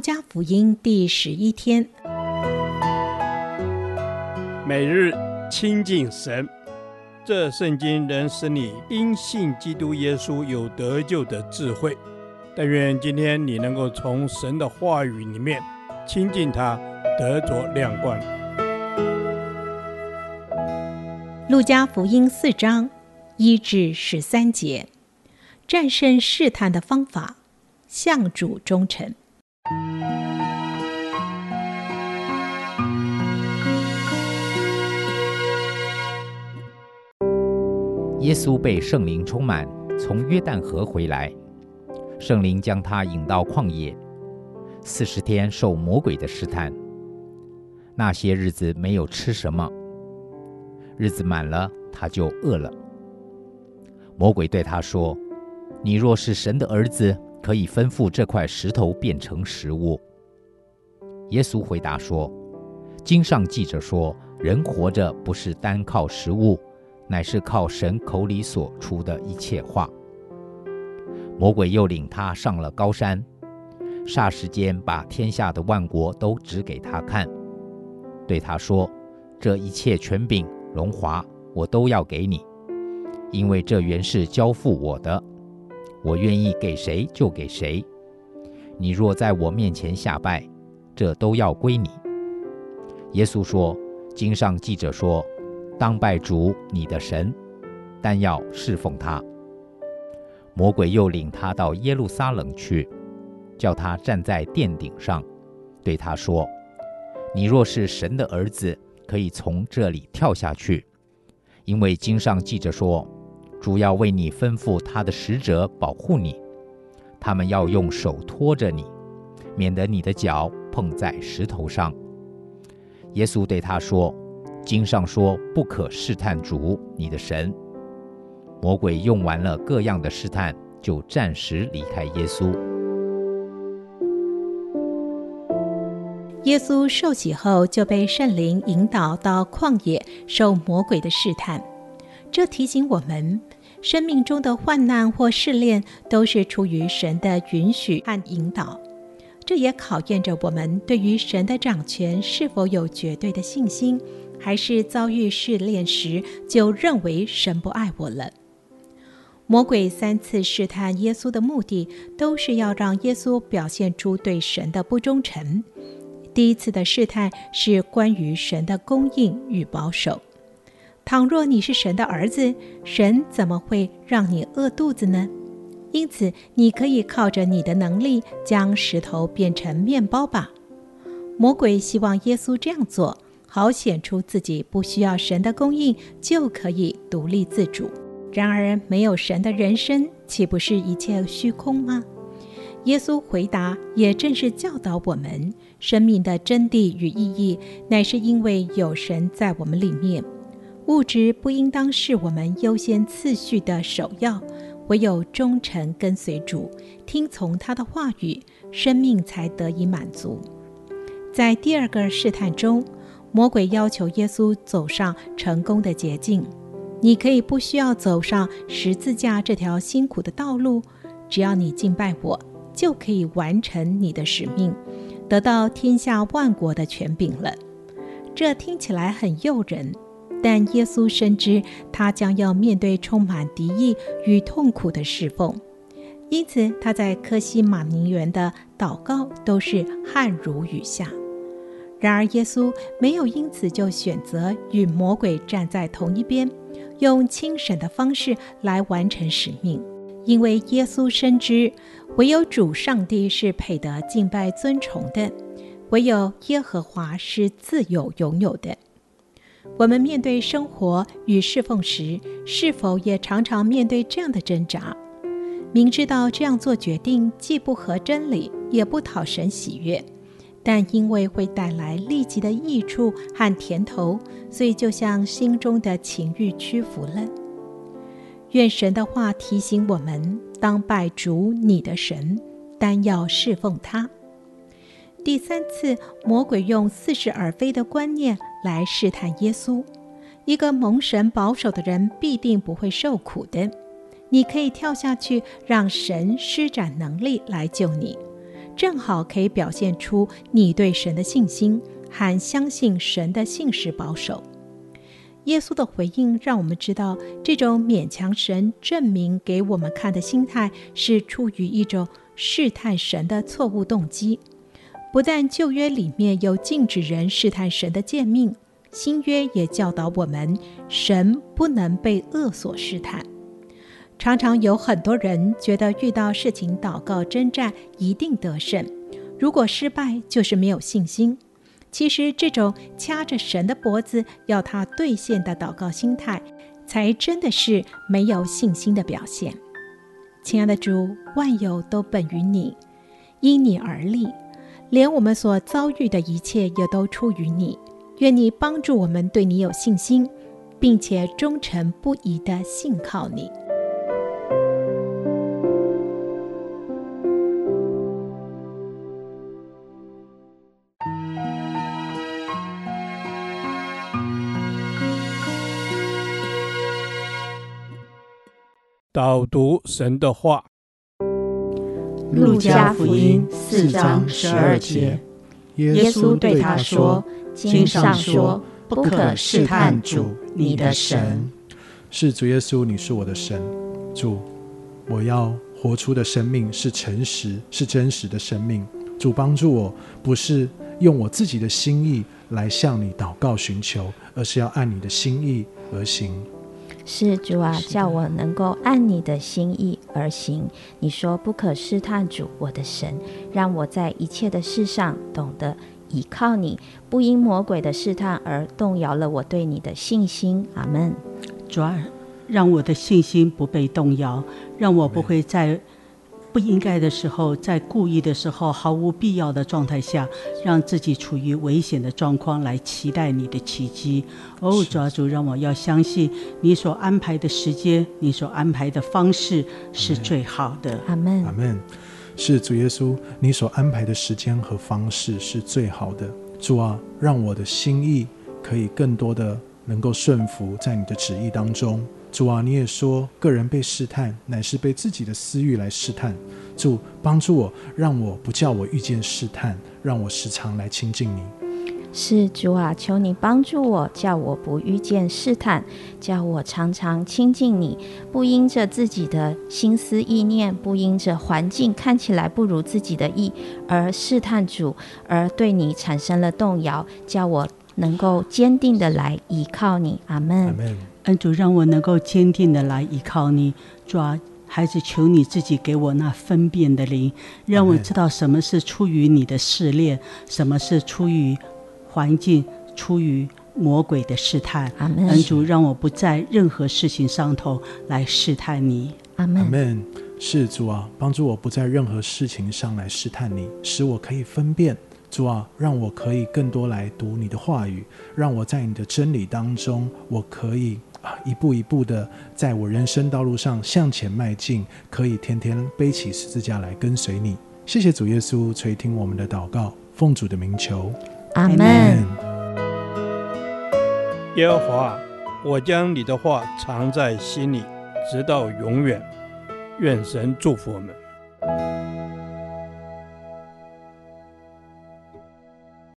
路加福音第十一天，每日亲近神，这圣经能使你因信基督耶稣有得救的智慧。但愿今天你能够从神的话语里面亲近他，得着亮光。路加福音四章一至十三节，战胜试探的方法，向主忠诚。耶稣被圣灵充满，从约旦河回来，圣灵将他引到旷野，四十天受魔鬼的试探。那些日子没有吃什么，日子满了，他就饿了。魔鬼对他说：“你若是神的儿子，可以吩咐这块石头变成食物。”耶稣回答说：“经上记着说，人活着不是单靠食物，乃是靠神口里所出的一切话。”魔鬼又领他上了高山，霎时间把天下的万国都指给他看，对他说：“这一切权柄、荣华，我都要给你，因为这原是交付我的。”我愿意给谁就给谁。你若在我面前下拜，这都要归你。耶稣说：“经上记着说，当拜主你的神，但要侍奉他。”魔鬼又领他到耶路撒冷去，叫他站在殿顶上，对他说：“你若是神的儿子，可以从这里跳下去，因为经上记着说。”主要为你吩咐他的使者保护你，他们要用手托着你，免得你的脚碰在石头上。耶稣对他说：“经上说不可试探主你的神。”魔鬼用完了各样的试探，就暂时离开耶稣。耶稣受洗后就被圣灵引导到旷野，受魔鬼的试探。这提醒我们，生命中的患难或试炼都是出于神的允许和引导。这也考验着我们对于神的掌权是否有绝对的信心，还是遭遇试炼时就认为神不爱我了。魔鬼三次试探耶稣的目的，都是要让耶稣表现出对神的不忠诚。第一次的试探是关于神的供应与保守。倘若你是神的儿子，神怎么会让你饿肚子呢？因此，你可以靠着你的能力将石头变成面包吧。魔鬼希望耶稣这样做，好显出自己不需要神的供应就可以独立自主。然而，没有神的人生岂不是一切虚空吗？耶稣回答，也正是教导我们：生命的真谛与意义，乃是因为有神在我们里面。物质不应当是我们优先次序的首要，唯有忠诚跟随主，听从他的话语，生命才得以满足。在第二个试探中，魔鬼要求耶稣走上成功的捷径。你可以不需要走上十字架这条辛苦的道路，只要你敬拜我，就可以完成你的使命，得到天下万国的权柄了。这听起来很诱人。但耶稣深知他将要面对充满敌意与痛苦的侍奉，因此他在科西马陵园的祷告都是汗如雨下。然而耶稣没有因此就选择与魔鬼站在同一边，用轻省的方式来完成使命，因为耶稣深知唯有主上帝是配得敬拜尊崇的，唯有耶和华是自有拥有的。我们面对生活与侍奉时，是否也常常面对这样的挣扎？明知道这样做决定既不合真理，也不讨神喜悦，但因为会带来立即的益处和甜头，所以就向心中的情欲屈服了。愿神的话提醒我们：当拜主你的神，单要侍奉他。第三次，魔鬼用似是而非的观念来试探耶稣。一个蒙神保守的人必定不会受苦的。你可以跳下去，让神施展能力来救你。正好可以表现出你对神的信心和相信神的信实保守。耶稣的回应让我们知道，这种勉强神证明给我们看的心态，是出于一种试探神的错误动机。不但旧约里面有禁止人试探神的诫命，新约也教导我们，神不能被恶所试探。常常有很多人觉得遇到事情祷告征战一定得胜，如果失败就是没有信心。其实，这种掐着神的脖子要他兑现的祷告心态，才真的是没有信心的表现。亲爱的主，万有都本于你，因你而立，连我们所遭遇的一切也都出于你。愿你帮助我们对你有信心，并且忠诚不移地信靠你。导读神的话，《路加福音》四章十二节，耶稣对他说：“经上说，不可试探主你的神。”是主耶稣，你是我的神。主，我要活出的生命是诚实、是真实的生命。主帮助我，不是用我自己的心意来向你祷告寻求，而是要按你的心意而行。是主啊，叫我能够按你的心意而行。你说不可试探主我的神，让我在一切的事上懂得倚靠你，不因魔鬼的试探而动摇了我对你的信心。阿门。主啊，让我的信心不被动摇，让我不会在。不应该的时候，在故意的时候，毫无必要的状态下，让自己处于危险的状况来期待你的奇迹。哦，主啊，主，让我要相信你所安排的时间，你所安排的方式是最好的。阿门。阿门。是主耶稣，你所安排的时间和方式是最好的。主啊，让我的心意可以更多的能够顺服在你的旨意当中。主啊，你也说，个人被试探，乃是被自己的私欲来试探。主帮助我，让我不叫我遇见试探，让我时常来亲近你。是主啊，求你帮助我，叫我不遇见试探，叫我常常亲近你，不因着自己的心思意念，不因着环境看起来不如自己的意而试探主，而对你产生了动摇，叫我能够坚定的来依靠你。阿门。阿门。恩主，让我能够坚定的来依靠你。主啊，孩子，求你自己给我那分辨的灵，让我知道什么是出于你的试炼，什么是出于环境、出于魔鬼的试探。阿门。恩主，让我不在任何事情上头来试探你。阿门。阿门。是主啊，帮助我不在任何事情上来试探你，使我可以分辨。主啊，让我可以更多来读你的话语，让我在你的真理当中，我可以。啊，一步一步的，在我人生道路上向前迈进，可以天天背起十字架来跟随你。谢谢主耶稣垂听我们的祷告，奉主的名求，阿门。耶和华，我将你的话藏在心里，直到永远。愿神祝福我们。